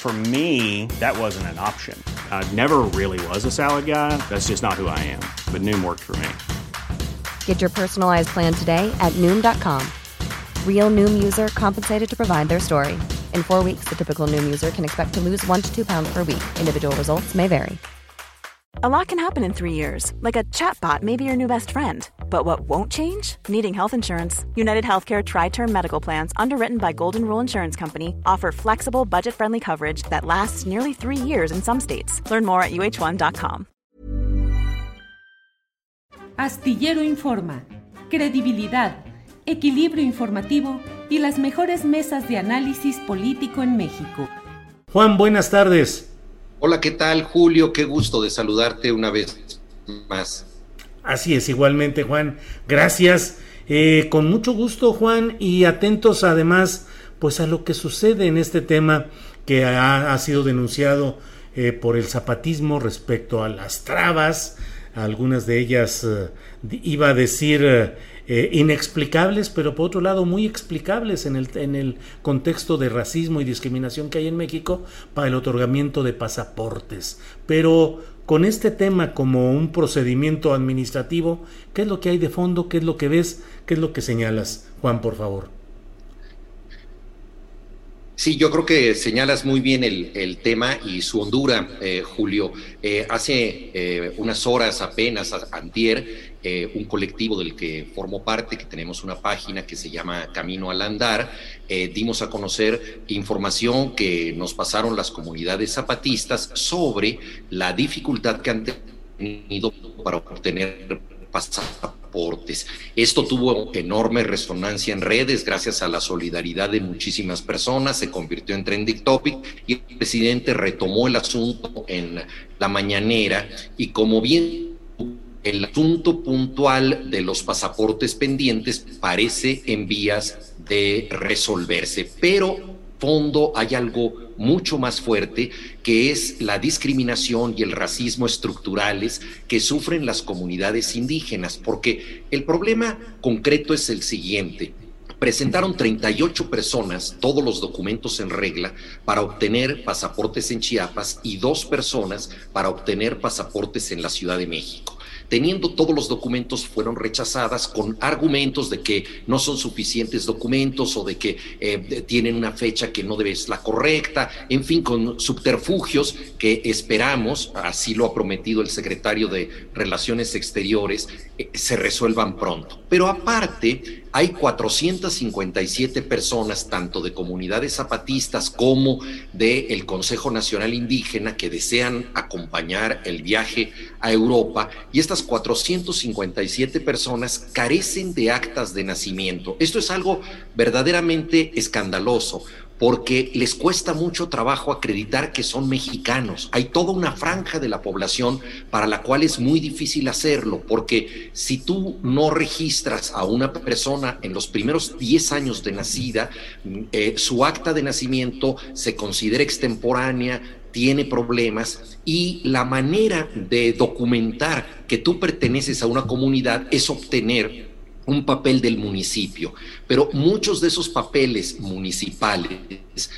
For me, that wasn't an option. I never really was a salad guy. That's just not who I am. But Noom worked for me. Get your personalized plan today at Noom.com. Real Noom user compensated to provide their story. In four weeks, the typical Noom user can expect to lose one to two pounds per week. Individual results may vary. A lot can happen in three years, like a chatbot may be your new best friend. But what won't change? Needing health insurance. United Healthcare Tri Term Medical Plans, underwritten by Golden Rule Insurance Company, offer flexible, budget friendly coverage that lasts nearly three years in some states. Learn more at uh1.com. Astillero Informa, credibilidad, equilibrio informativo y las mejores mesas de análisis político en México. Juan, buenas tardes. Hola, ¿qué tal, Julio? Qué gusto de saludarte una vez más. Así es, igualmente, Juan. Gracias. Eh, con mucho gusto, Juan, y atentos además, pues a lo que sucede en este tema que ha, sido denunciado eh, por el zapatismo respecto a las trabas, algunas de ellas eh, iba a decir inexplicables, pero por otro lado muy explicables en el, en el contexto de racismo y discriminación que hay en México para el otorgamiento de pasaportes. Pero con este tema como un procedimiento administrativo, ¿qué es lo que hay de fondo? ¿Qué es lo que ves? ¿Qué es lo que señalas? Juan, por favor. Sí, yo creo que señalas muy bien el, tema y su hondura, eh, Julio. Eh, hace eh, unas horas apenas, antier, un colectivo del que formo parte, que tenemos una página que se llama Camino al Andar, dimos a conocer información que nos pasaron las comunidades zapatistas sobre la dificultad que han tenido para obtener pasaportes. Esto tuvo enorme resonancia en redes gracias a la solidaridad de muchísimas personas, se convirtió en trending topic y el presidente retomó el asunto en la mañanera y como bien el asunto puntual de los pasaportes pendientes parece en vías de resolverse, pero fondo hay algo mucho más fuerte que es la discriminación y el racismo estructurales que sufren las comunidades indígenas, porque el problema concreto es el siguiente. Presentaron 38 personas todos los documentos en regla para obtener pasaportes en Chiapas y dos personas para obtener pasaportes en la Ciudad de México teniendo todos los documentos, fueron rechazadas con argumentos de que no son suficientes documentos o de que eh, tienen una fecha que no debe ser la correcta, en fin, con subterfugios que esperamos, así lo ha prometido el secretario de Relaciones Exteriores, eh, se resuelvan pronto. Pero aparte, hay 457 personas, tanto de comunidades zapatistas como del Consejo Nacional Indígena, que desean acompañar el viaje a Europa, y estas 457 personas carecen de actas de nacimiento. Esto es algo verdaderamente escandaloso porque les cuesta mucho trabajo acreditar que son mexicanos. Hay toda una franja de la población para la cual es muy difícil hacerlo, porque si tú no registras a una persona en los primeros 10 años de nacida, eh, su acta de nacimiento se considera extemporánea, tiene problemas y la manera de documentar que tú perteneces a una comunidad es obtener un papel del municipio, pero muchos de esos papeles municipales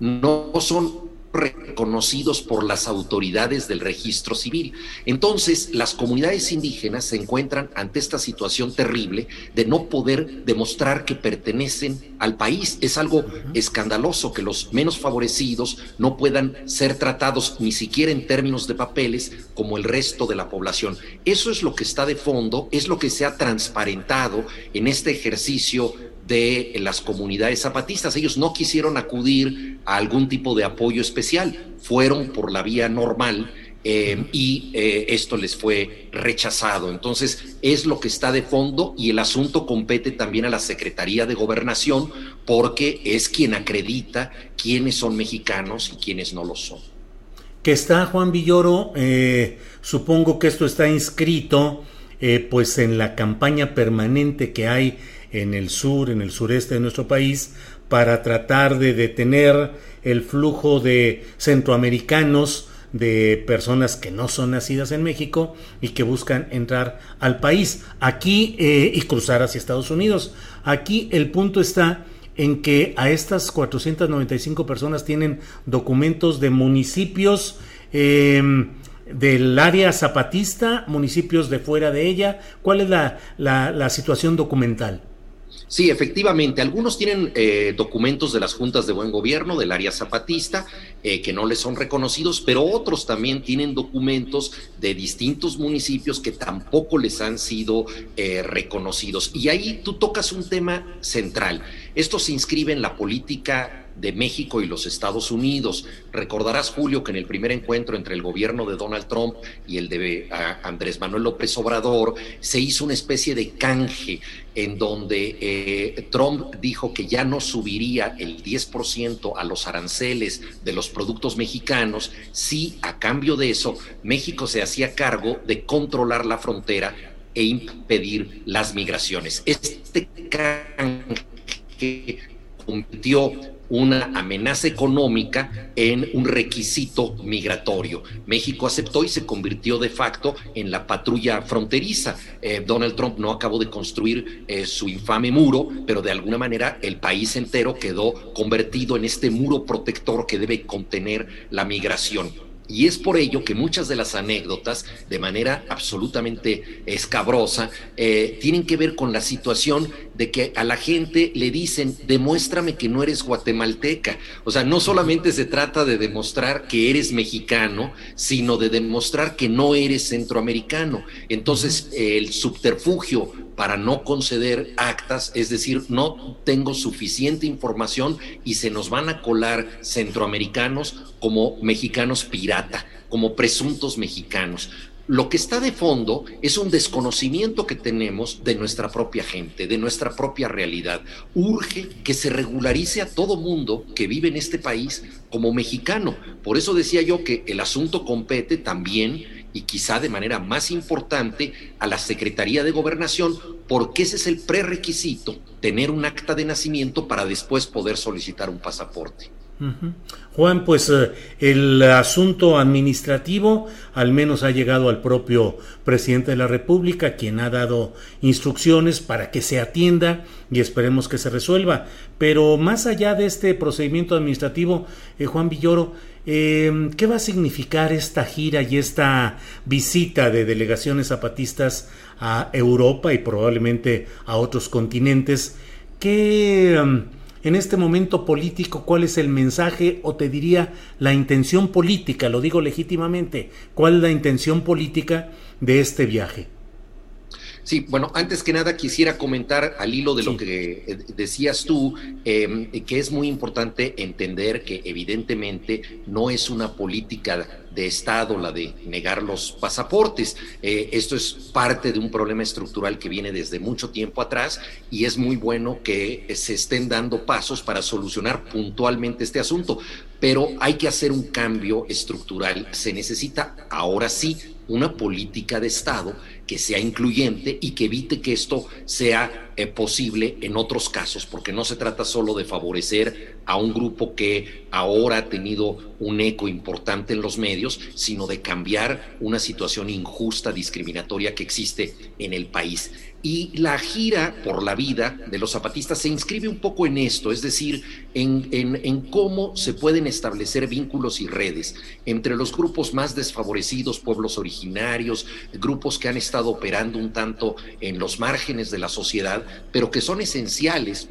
no son reconocidos por las autoridades del registro civil. Entonces, las comunidades indígenas se encuentran ante esta situación terrible de no poder demostrar que pertenecen al país. Es algo escandaloso que los menos favorecidos no puedan ser tratados ni siquiera en términos de papeles como el resto de la población. Eso es lo que está de fondo, es lo que se ha transparentado en este ejercicio de las comunidades zapatistas. Ellos no quisieron acudir a algún tipo de apoyo especial, fueron por la vía normal eh, y eh, esto les fue rechazado. Entonces, es lo que está de fondo y el asunto compete también a la Secretaría de Gobernación porque es quien acredita quiénes son mexicanos y quiénes no lo son. que está Juan Villoro, eh, supongo que esto está inscrito eh, pues en la campaña permanente que hay en el sur, en el sureste de nuestro país, para tratar de detener el flujo de centroamericanos, de personas que no son nacidas en México y que buscan entrar al país aquí eh, y cruzar hacia Estados Unidos. Aquí el punto está en que a estas 495 personas tienen documentos de municipios em, del área zapatista, municipios de fuera de ella. ¿Cuál es la, la situación documental? Sí, efectivamente, algunos tienen eh, documentos de las juntas de buen gobierno del área zapatista eh, que no les son reconocidos, pero otros también tienen documentos de distintos municipios que tampoco les han sido eh, reconocidos. Y ahí tú tocas un tema central. Esto se inscribe en la política de México y los Estados Unidos. Recordarás, Julio, que en el primer encuentro entre el gobierno de Donald Trump y el de Andrés Manuel López Obrador se hizo una especie de canje en donde eh, Trump dijo que ya no subiría el 10% a los aranceles de los productos mexicanos si a cambio de eso México se hacía cargo de controlar la frontera e impedir las migraciones. Este canje convirtió una amenaza económica en un requisito migratorio. México aceptó y se convirtió de facto en la patrulla fronteriza. Eh, Donald Trump no acabó de construir eh, su infame muro, pero de alguna manera el país entero quedó convertido en este muro protector que debe contener la migración. Y es por ello que muchas de las anécdotas, de manera absolutamente escabrosa, eh, tienen que ver con la situación de que a la gente le dicen, demuéstrame que no eres guatemalteca. O sea, no solamente se trata de demostrar que eres mexicano, sino de demostrar que no eres centroamericano. Entonces, el subterfugio para no conceder actas, es decir, no tengo suficiente información y se nos van a colar centroamericanos como mexicanos pirata, como presuntos mexicanos. Lo que está de fondo es un desconocimiento que tenemos de nuestra propia gente, de nuestra propia realidad. Urge que se regularice a todo mundo que vive en este país como mexicano. Por eso decía yo que el asunto compete también y quizá de manera más importante a la Secretaría de Gobernación, porque ese es el prerequisito, tener un acta de nacimiento para después poder solicitar un pasaporte. Juan, pues eh, el asunto administrativo al menos ha llegado al propio presidente de la República, quien ha dado instrucciones para que se atienda y esperemos que se resuelva. Pero más allá de este procedimiento administrativo, eh, Juan Villoro, eh, ¿qué va a significar esta gira y esta visita de delegaciones zapatistas a Europa y probablemente a otros continentes? ¿Qué en este momento político cuál es el mensaje o te diría la intención política, lo digo legítimamente, cuál es la intención política de este viaje. Sí, bueno, antes que nada quisiera comentar al hilo de lo que eh, decías tú, em, que es muy importante entender que evidentemente no es una política de Estado la de negar los pasaportes. Eh, esto es parte de un problema estructural que viene desde mucho tiempo atrás y es muy bueno que se estén dando pasos para solucionar puntualmente este asunto, pero hay que hacer un cambio estructural. Se necesita ahora sí una política de Estado que sea incluyente y que evite que esto sea eh, posible en otros casos, porque no se trata solo de favorecer a un grupo que ahora ha tenido un eco importante en los medios, sino de cambiar una situación injusta, discriminatoria que existe en el país. Y la gira por la vida de los zapatistas se inscribe un poco en esto, es decir, en, en, cómo se pueden establecer vínculos y redes entre los grupos más desfavorecidos, pueblos originarios, grupos que han estado operando un tanto en los márgenes de la sociedad, pero que son esenciales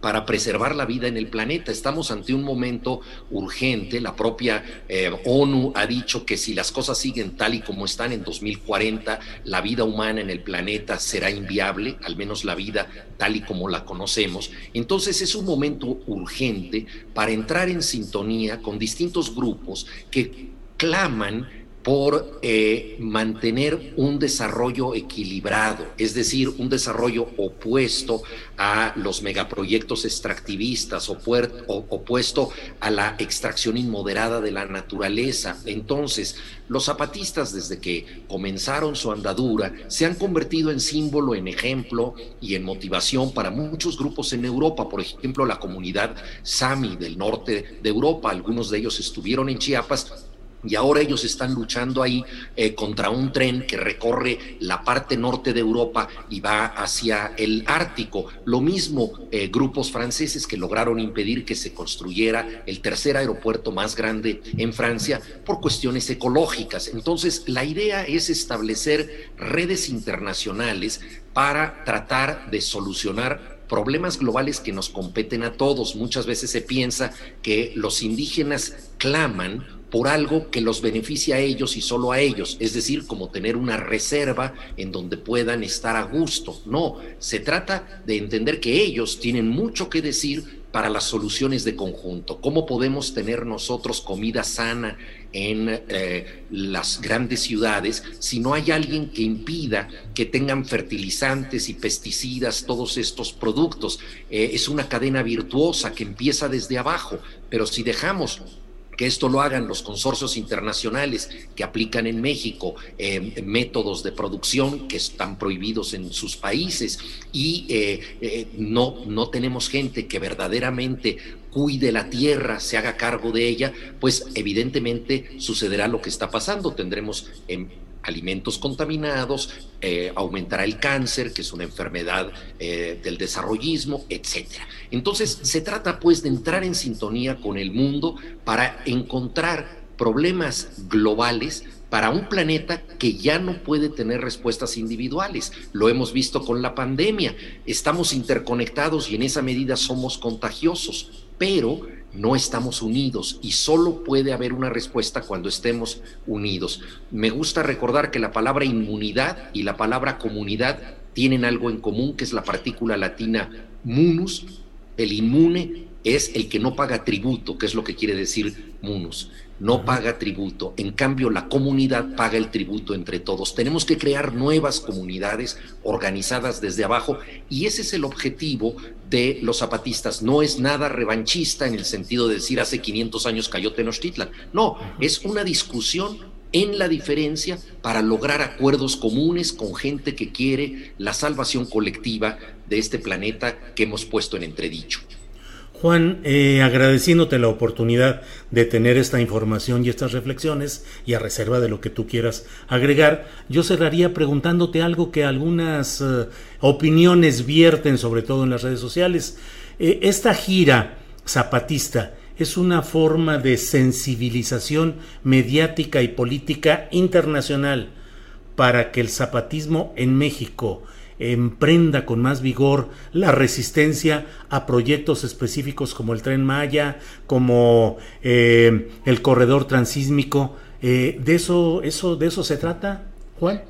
para preservar la vida en el planeta. Estamos ante un momento urgente. La propia eh, ONU ha dicho que si las cosas siguen tal y como están en 2040, la vida humana en el planeta será inviable, al menos la vida tal y como la conocemos. Entonces es un momento urgente para entrar en sintonía con distintos grupos que claman por eh, mantener un desarrollo equilibrado, es decir, un desarrollo opuesto a los megaproyectos extractivistas, opuesto a la extracción inmoderada de la naturaleza. Entonces, los zapatistas desde que comenzaron su andadura se han convertido en símbolo, en ejemplo y en motivación para muchos grupos en Europa, por ejemplo, la comunidad Sami del norte de Europa, algunos de ellos estuvieron en Chiapas y ahora ellos están luchando ahí eh, contra un tren que recorre la parte norte de Europa y va hacia el Ártico. Lo mismo eh, grupos franceses que lograron impedir que se construyera el tercer aeropuerto más grande en Francia por cuestiones ecológicas. Entonces, la idea es establecer redes internacionales para tratar de solucionar problemas globales que nos competen a todos. Muchas veces se piensa que los indígenas claman por algo que los beneficia a ellos y solo a ellos, es decir, como tener una reserva en donde puedan estar a gusto. No, se trata de entender que ellos tienen mucho que decir para las soluciones de conjunto. ¿Cómo podemos tener nosotros comida sana en eh, las grandes ciudades si no hay alguien que impida que tengan fertilizantes y pesticidas todos estos productos? Eh, es una cadena virtuosa que empieza desde abajo, pero si dejamos que esto lo hagan los consorcios internacionales que aplican en México eh, métodos de producción que están prohibidos en sus países y eh, eh, no, no tenemos gente que verdaderamente cuide la tierra, se haga cargo de ella, pues evidentemente sucederá lo que está pasando. Tendremos en alimentos contaminados, eh, aumentará el cáncer, que es una enfermedad eh, del desarrollismo, etc. Entonces, se trata pues de entrar en sintonía con el mundo para encontrar problemas globales para un planeta que ya no puede tener respuestas individuales. Lo hemos visto con la pandemia. Estamos interconectados y en esa medida somos contagiosos, pero no estamos unidos y solo puede haber una respuesta cuando estemos unidos. Me gusta recordar que la palabra inmunidad y la palabra comunidad tienen algo en común, que es la partícula latina munus. El inmune es el que no paga tributo, que es lo que quiere decir munus no paga tributo, en cambio la comunidad paga el tributo entre todos. Tenemos que crear nuevas comunidades organizadas desde abajo y ese es el objetivo de los zapatistas. No es nada revanchista en el sentido de decir hace 500 años cayó Tenochtitlan. No, es una discusión en la diferencia para lograr acuerdos comunes con gente que quiere la salvación colectiva de este planeta que hemos puesto en entredicho. Juan, eh, agradeciéndote la oportunidad de tener esta información y estas reflexiones, y a reserva de lo que tú quieras agregar, yo cerraría preguntándote algo que algunas eh, opiniones vierten, sobre todo en las redes sociales. Eh, esta gira zapatista es una forma de sensibilización mediática y política internacional para que el zapatismo en México emprenda con más vigor la resistencia a proyectos específicos como el tren Maya, como eh, el corredor transísmico. Eh, ¿De eso, eso, de eso se trata?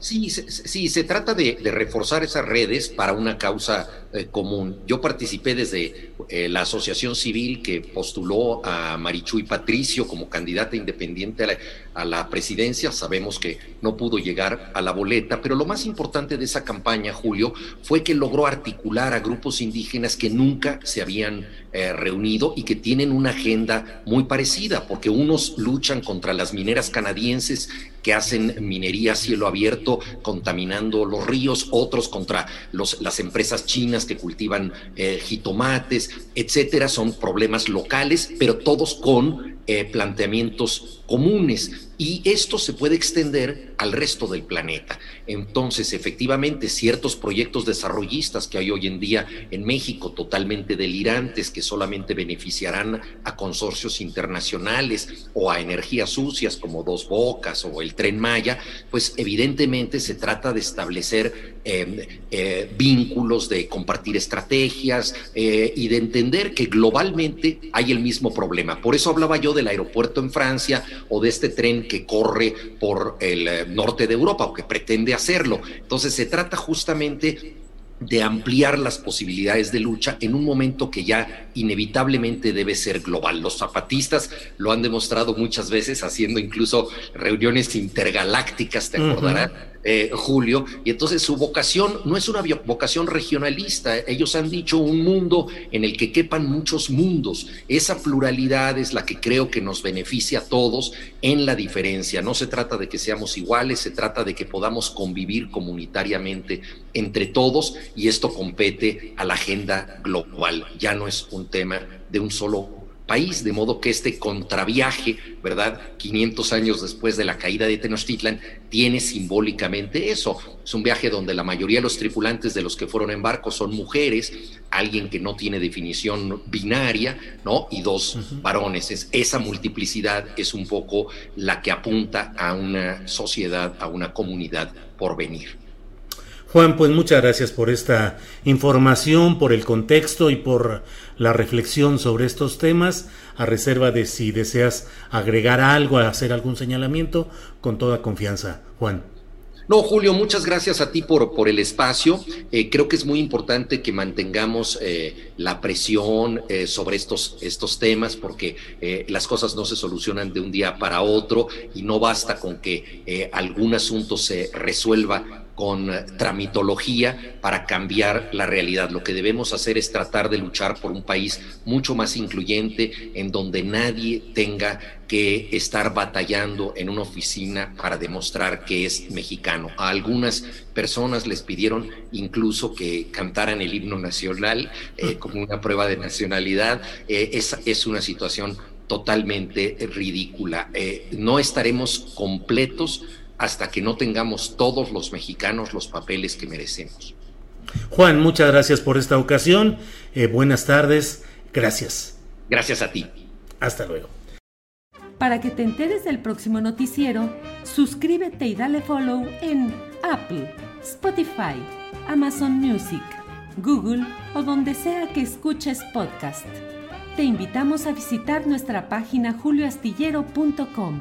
Sí, sí, se trata de, reforzar esas redes para una causa eh, común. Yo participé desde la asociación civil que postuló a Marichuy Patricio como candidata independiente a la, a la presidencia. Sabemos que no pudo llegar a la boleta, pero lo más importante de esa campaña, Julio, fue que logró articular a grupos indígenas que nunca se habían eh, reunido y que tienen una agenda muy parecida, porque unos luchan contra las mineras canadienses que hacen minería a cielo abierto, contaminando los ríos, otros contra las empresas chinas que cultivan eh, jitomates, etcétera. Son problemas locales, pero todos con eh, planteamientos comunes y esto se puede extender al resto del planeta. Entonces, efectivamente, ciertos proyectos desarrollistas que hay hoy en día en México, totalmente delirantes, que solamente beneficiarán a consorcios internacionales o a energías sucias como Dos Bocas o el Tren Maya, pues evidentemente se trata de establecer em, eh, vínculos, de compartir estrategias eh, y de entender que globalmente hay el mismo problema. Por eso hablaba yo del aeropuerto en Francia o de este tren que corre por el eh, norte de Europa o que pretende hacerlo. Entonces se trata justamente de ampliar las posibilidades de lucha en un momento que ya inevitablemente debe ser global. Los zapatistas lo han demostrado muchas veces haciendo incluso reuniones intergalácticas, te acordarás, eh, Julio, y entonces su vocación no es una vocación regionalista, ellos han dicho un mundo en el que quepan muchos mundos, esa pluralidad es la que creo que nos beneficia a todos en la diferencia, no se trata de que seamos iguales, se trata de que podamos convivir comunitariamente entre todos y esto compete a la agenda global, ya no es un tema de un solo país, de modo que este contraviaje, ¿verdad? 500 años después de la caída de Tenochtitlan, tiene simbólicamente eso. Es un viaje donde la mayoría de los tripulantes de los que fueron en barco son mujeres, alguien que no tiene definición binaria, ¿no? Y dos varones. Es, esa multiplicidad es un poco la que apunta a una sociedad, a una comunidad por venir. Juan, pues muchas gracias por esta información, por el contexto y por la reflexión sobre estos temas, a reserva de si deseas agregar algo, hacer algún señalamiento, con toda confianza. Juan. No, Julio, muchas gracias a ti por, por el espacio. Eh, creo que es muy importante que mantengamos eh, la presión eh, sobre estos, estos temas porque las cosas no se solucionan de un día para otro y no basta con que algún asunto se resuelva con tramitología para cambiar la realidad. Lo que debemos hacer es tratar de luchar por un país mucho más incluyente, en donde nadie tenga que estar batallando en una oficina para demostrar que es mexicano. A algunas personas les pidieron incluso que cantaran el himno nacional eh, como una prueba de nacionalidad. Eh, esa es una situación totalmente ridícula. Eh, no estaremos completos hasta que no tengamos todos los mexicanos los papeles que merecemos. Juan, muchas gracias por esta ocasión. Eh, buenas tardes. Gracias. Gracias a ti. Hasta luego. Para que te enteres del próximo noticiero, suscríbete y dale follow en Apple, Spotify, Amazon Music, Google o donde sea que escuches podcast. Te invitamos a visitar nuestra página julioastillero.com.